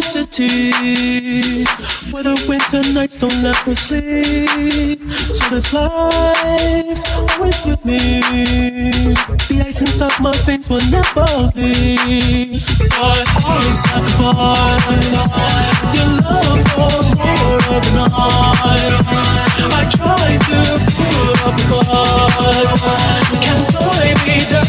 City where the winter nights don't ever sleep. So this life's always with me. The ice inside my veins will never be. But I sacrifice your love for more of the night. I try to fool up the fight. Can't tie me down.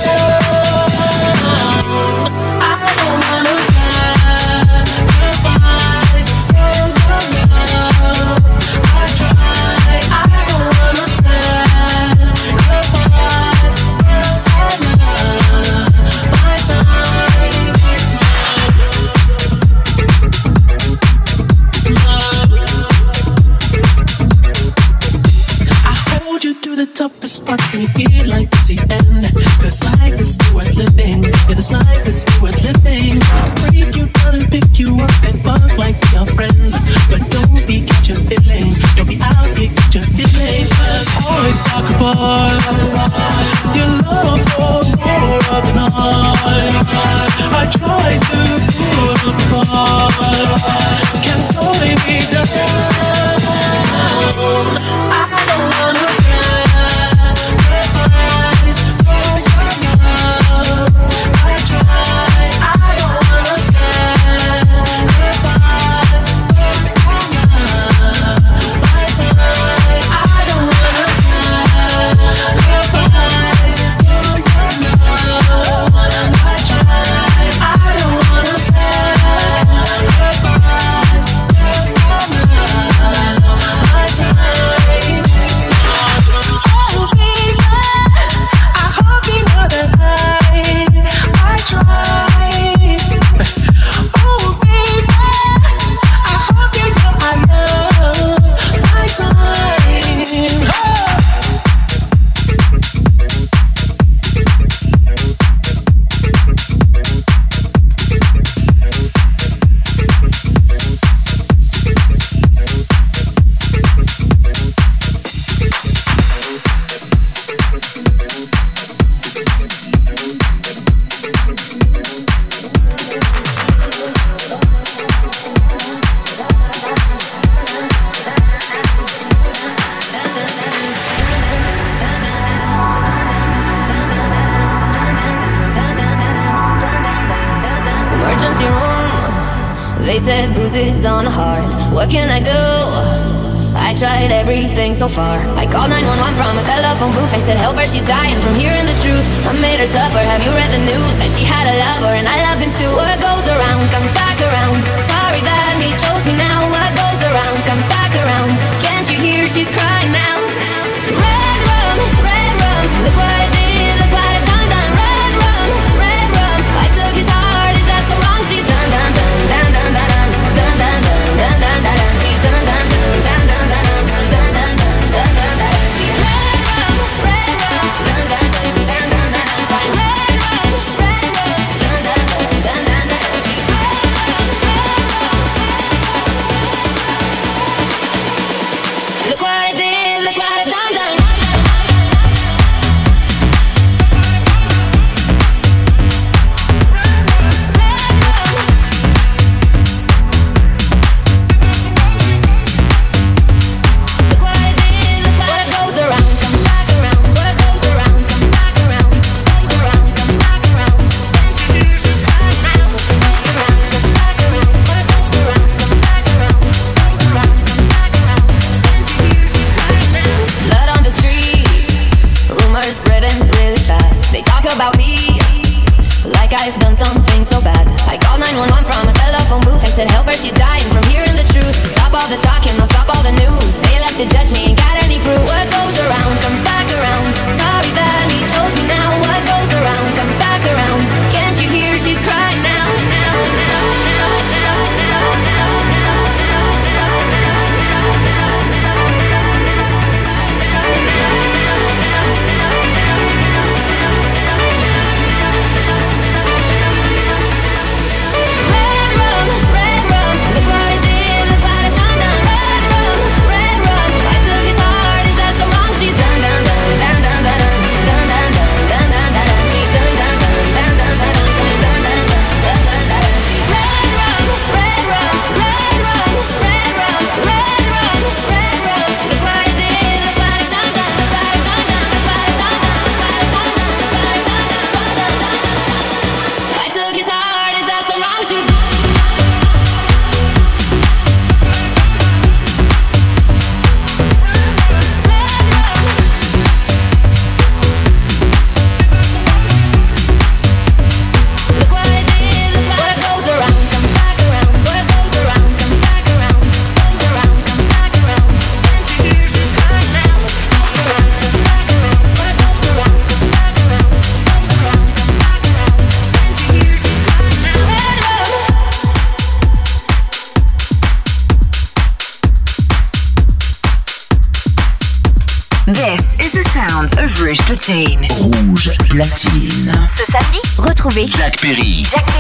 Jack Perry. Jack Perry.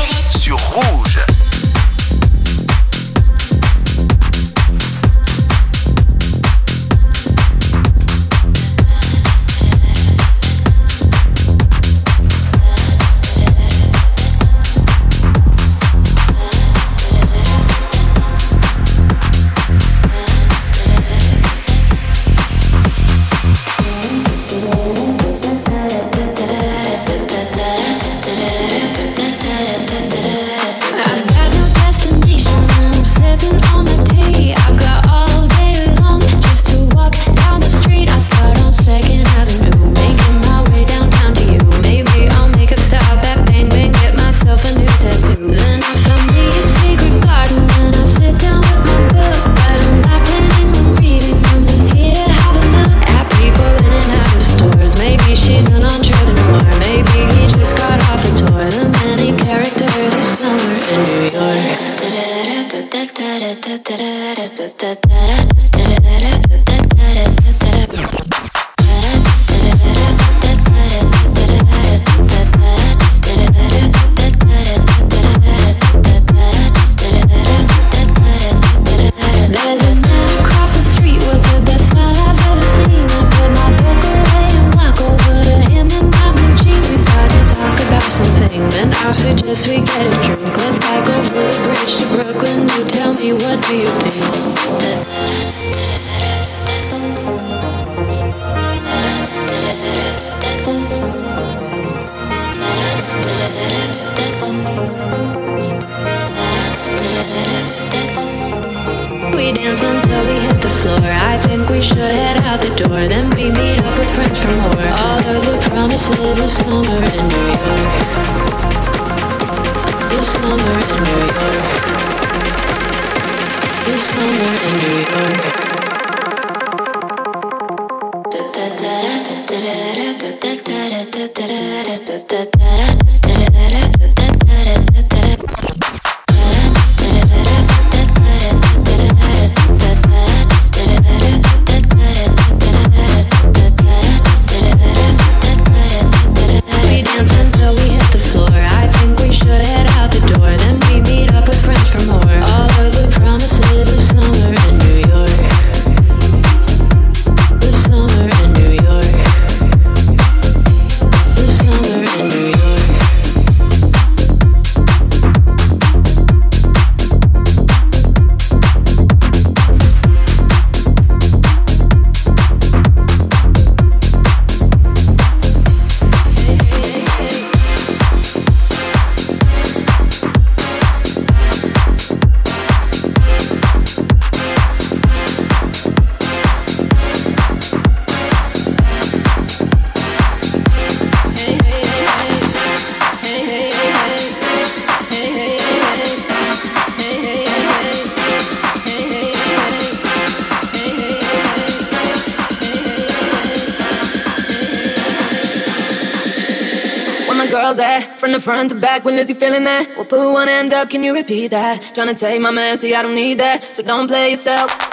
front to back, when is you feeling that? We'll put one end up, can you repeat that? Trying to take my man, see I don't need that, so don't play yourself.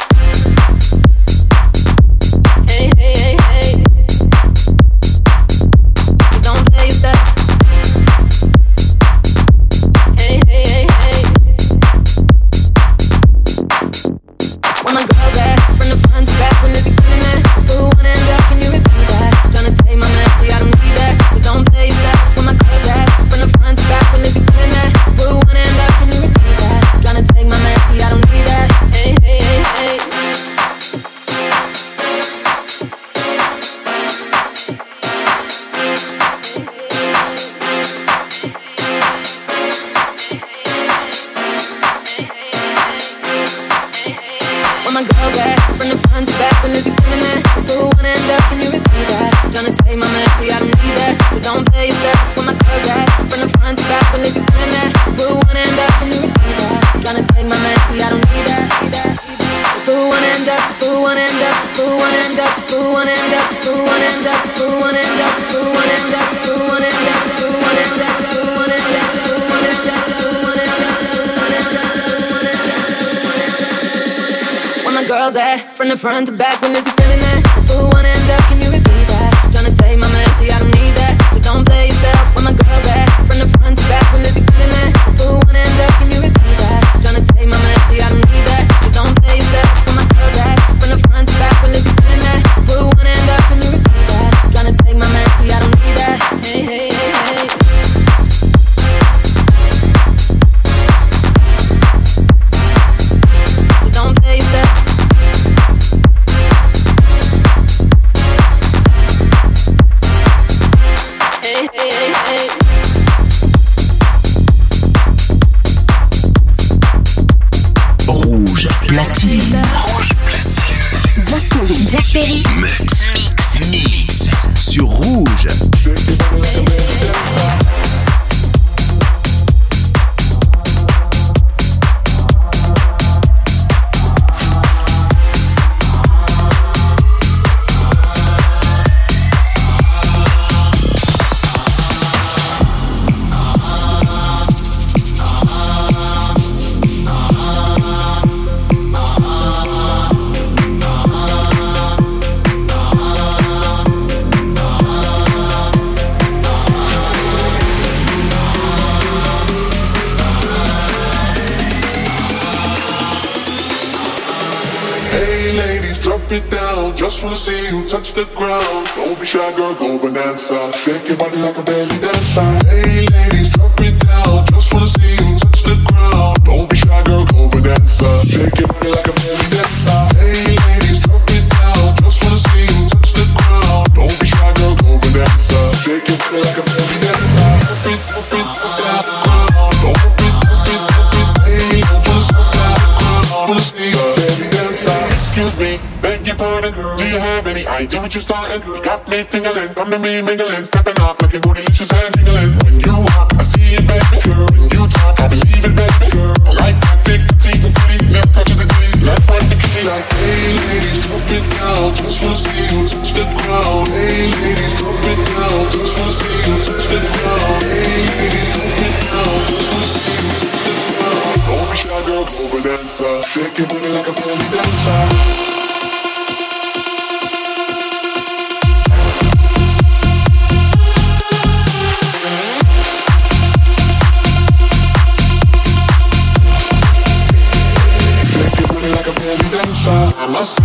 you burning? Do you have any idea what you're starting? You got me tingling, come to me mingling, stepping off, looking bootylicious and jingling. When you walk, I see it, baby girl. When you talk, I believe it, baby girl. I like that thick, petite, and pretty, milk touches a gritty, like what the like. Hey ladies, drop it down, just to see you touch the ground. Hey ladies, drop it down, just to see you touch the ground. Hey ladies, drop it down, just to see you touch the ground. Don't be shy, girl, go over dancer, shake your booty like a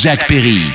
Jack Perry.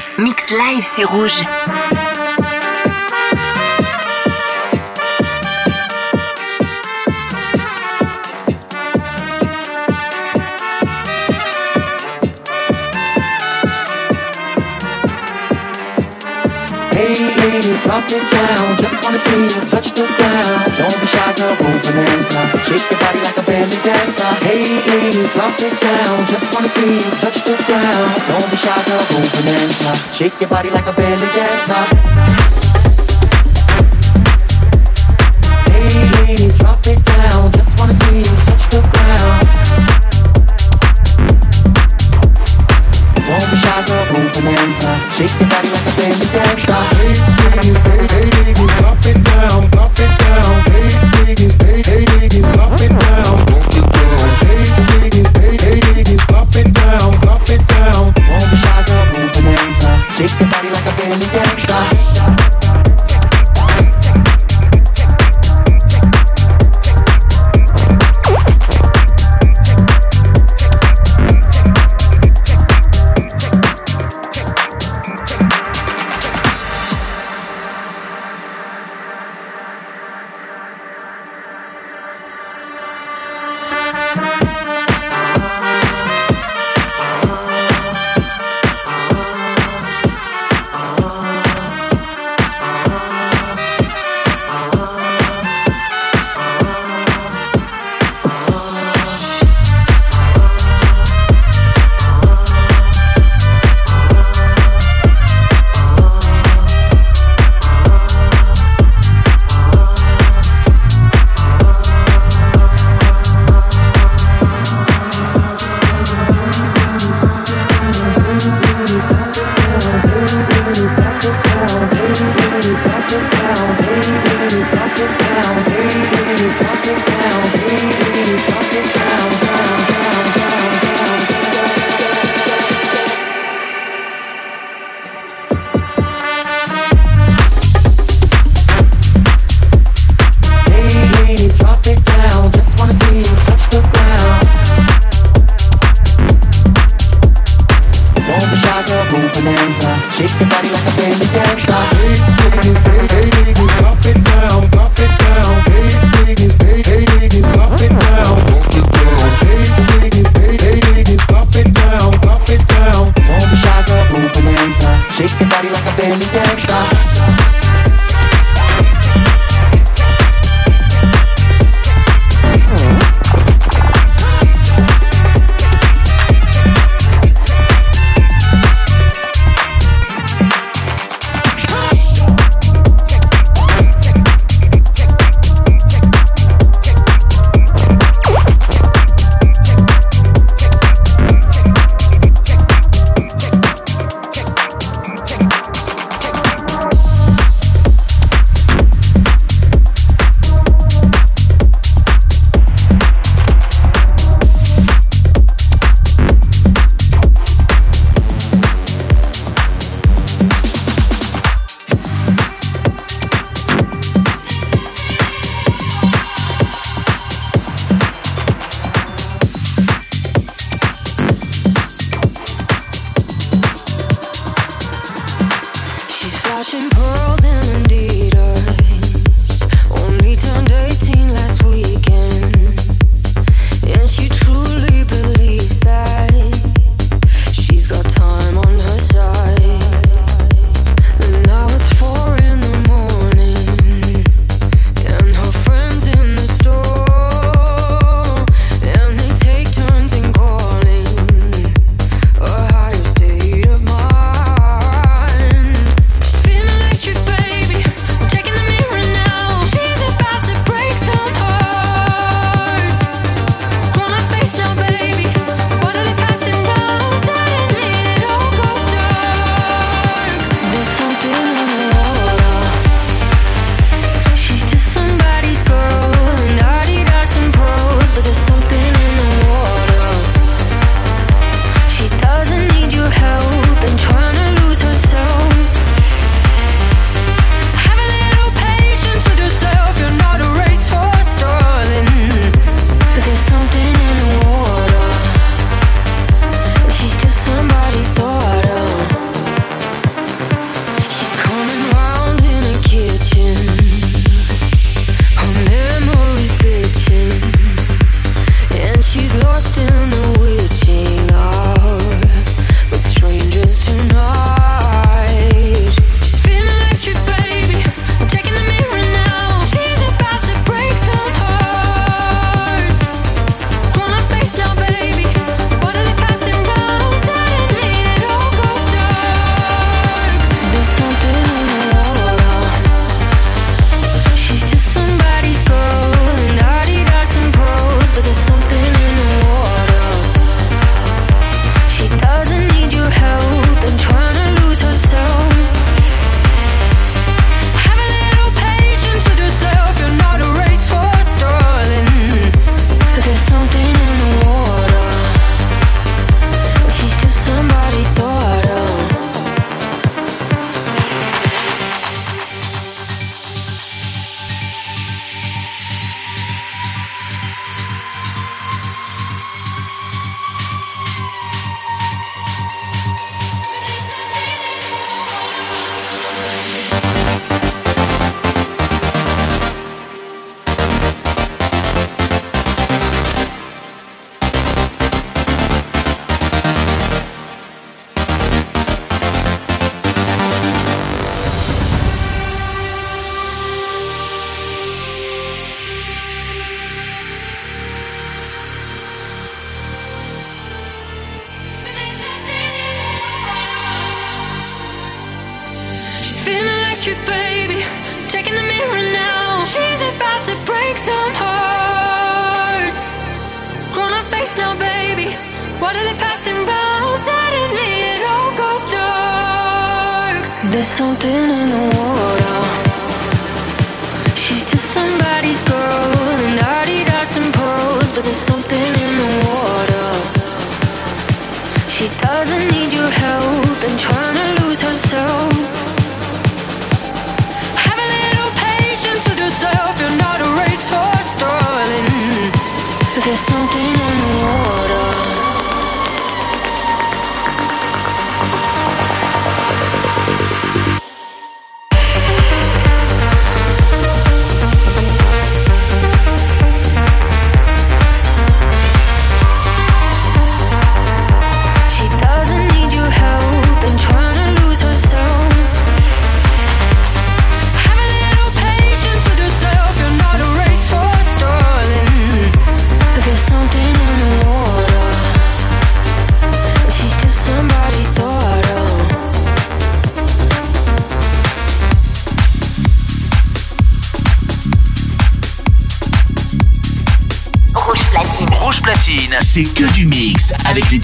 Body like a belly dancer. Hey, hey, hey,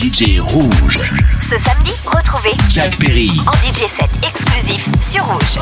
DJ rouges. Ce samedi, retrouvez Jack Perry en DJ set exclusif sur Rouge.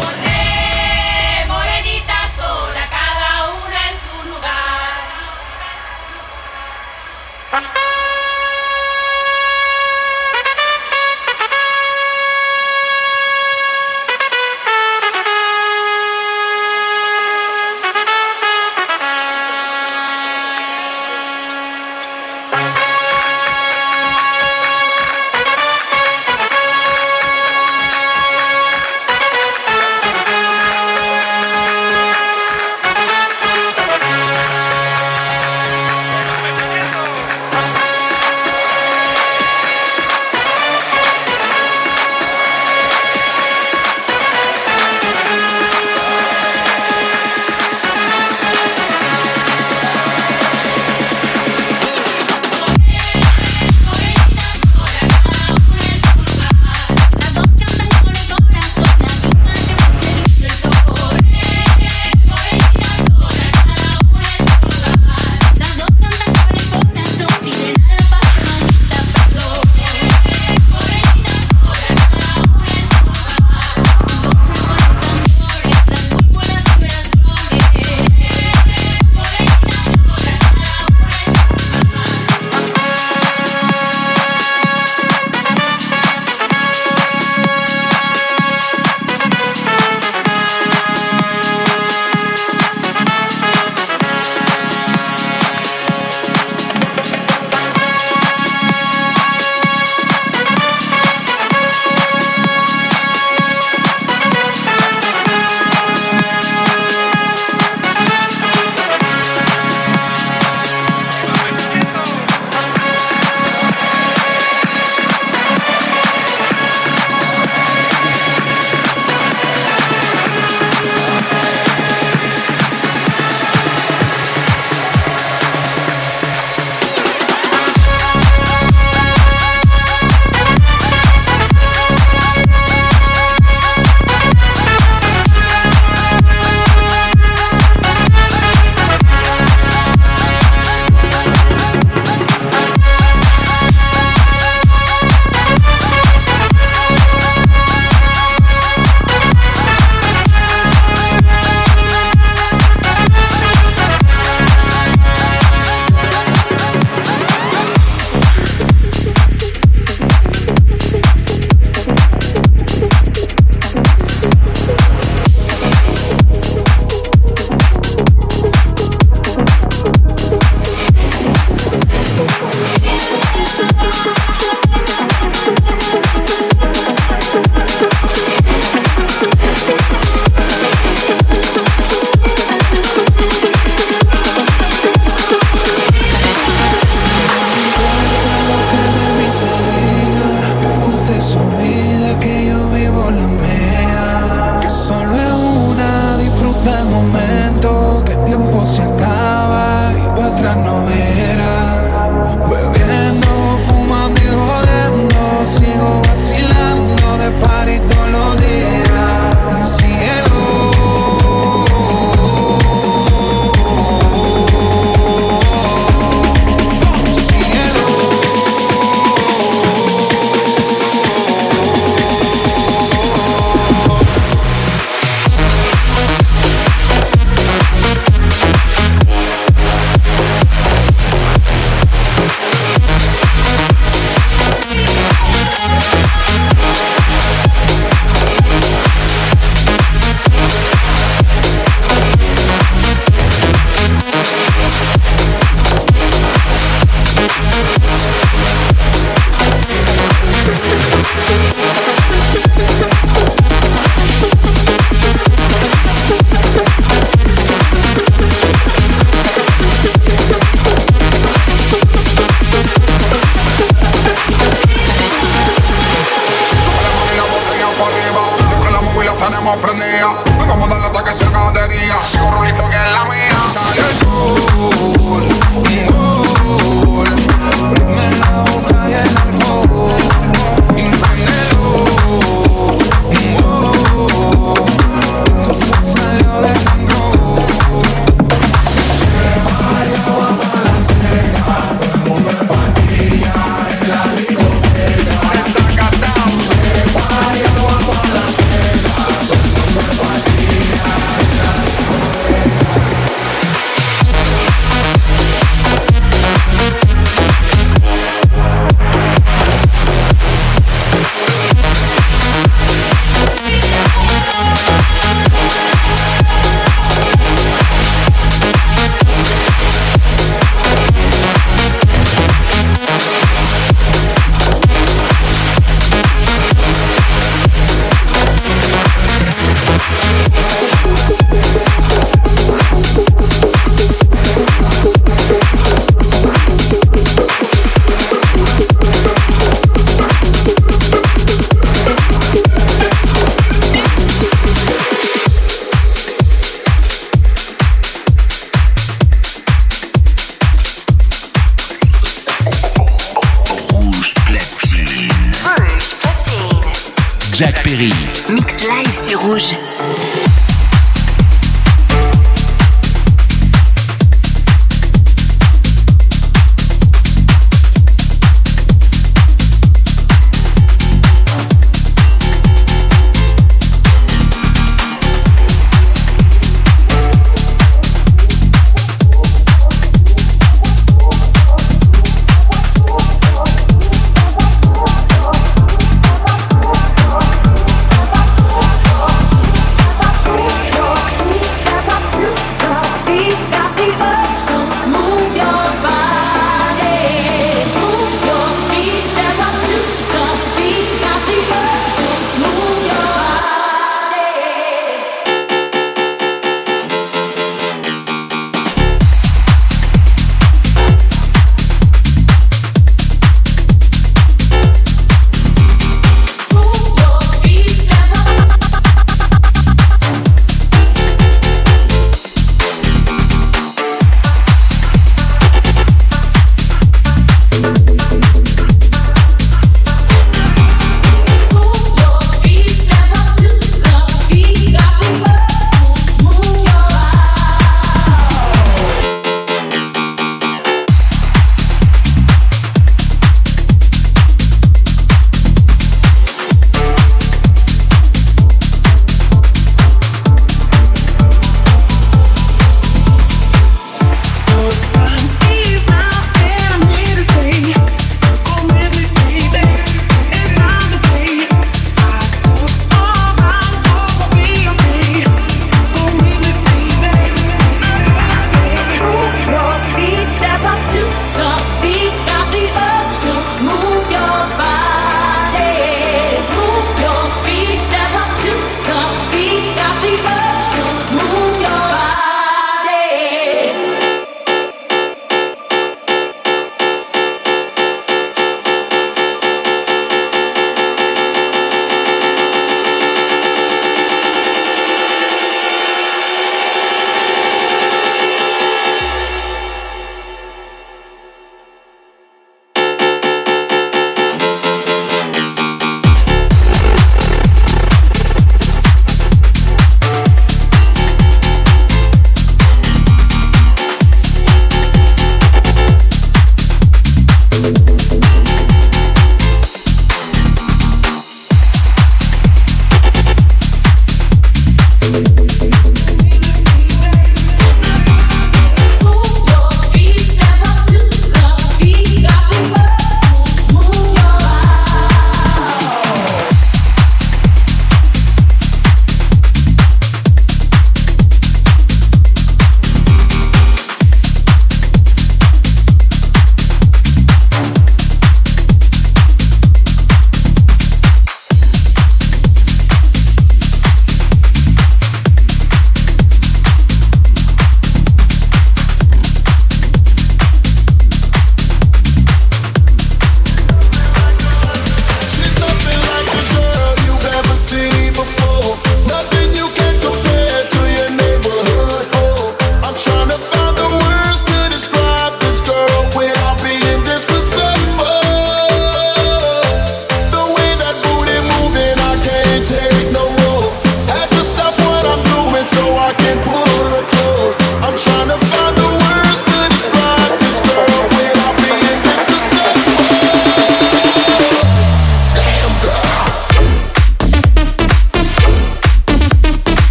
不是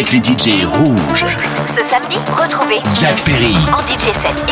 avec les DJ rouges. Ce samedi, retrouvez Jack Perry en DJ set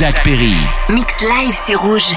Jack Perry. Mix live, c'est rouge.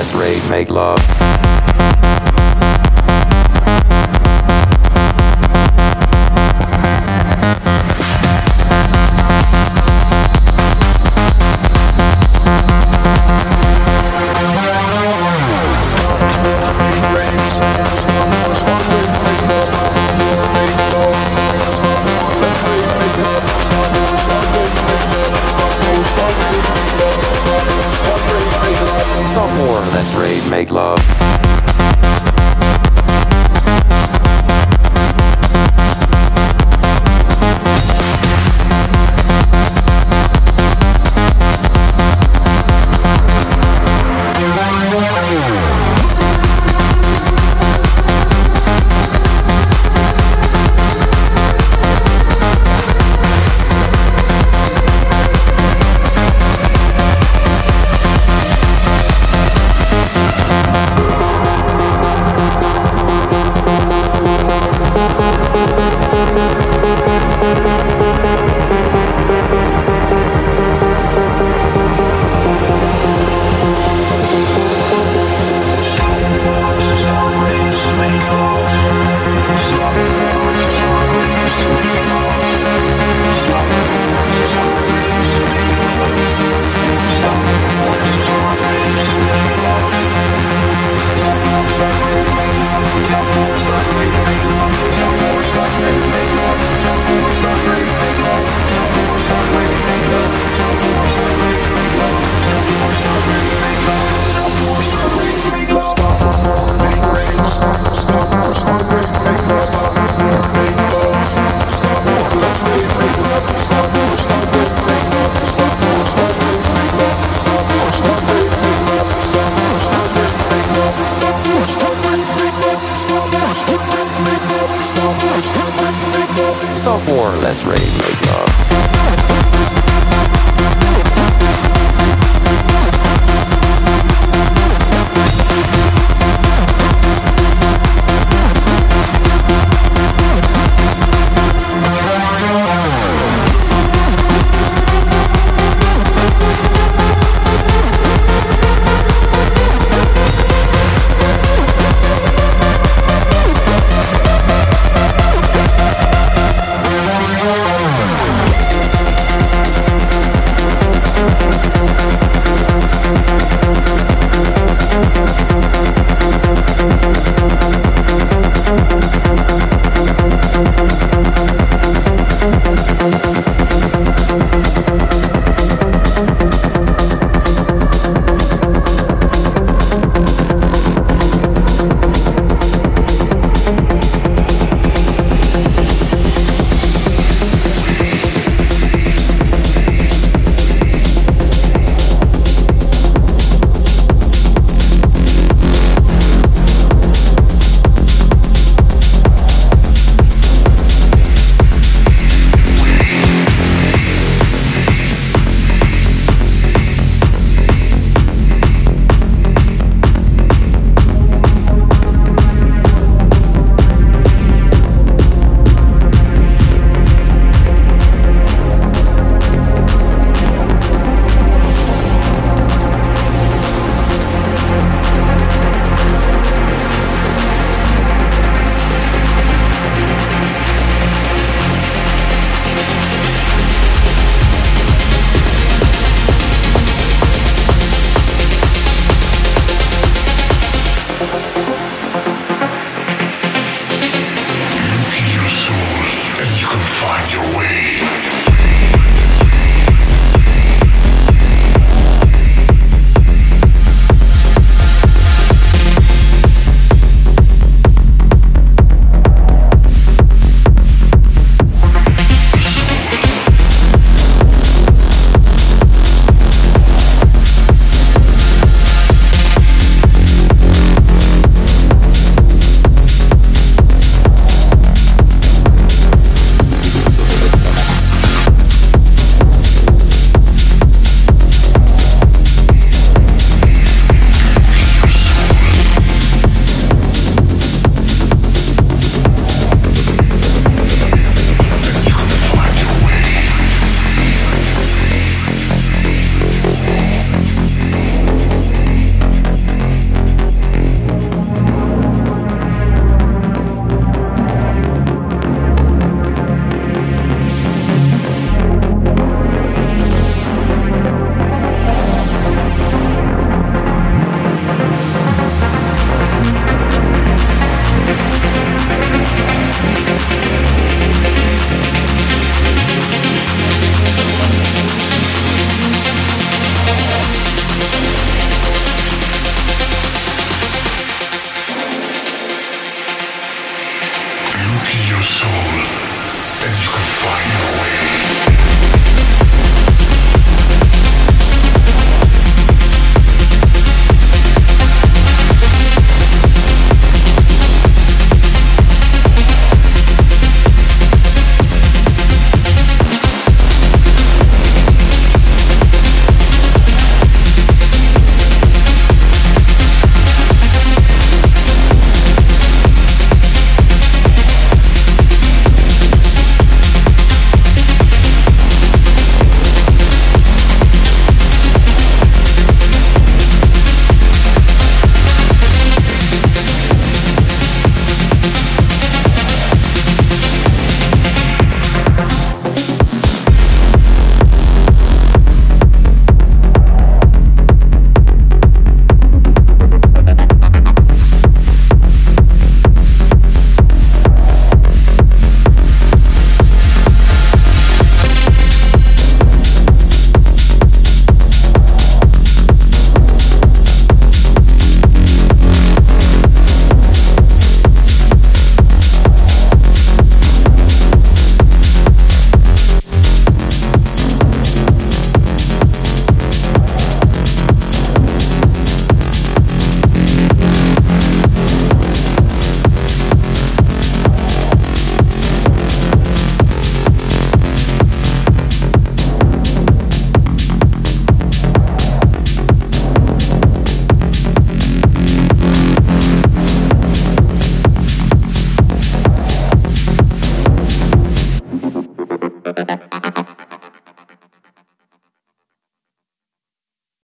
Let's rave, make love.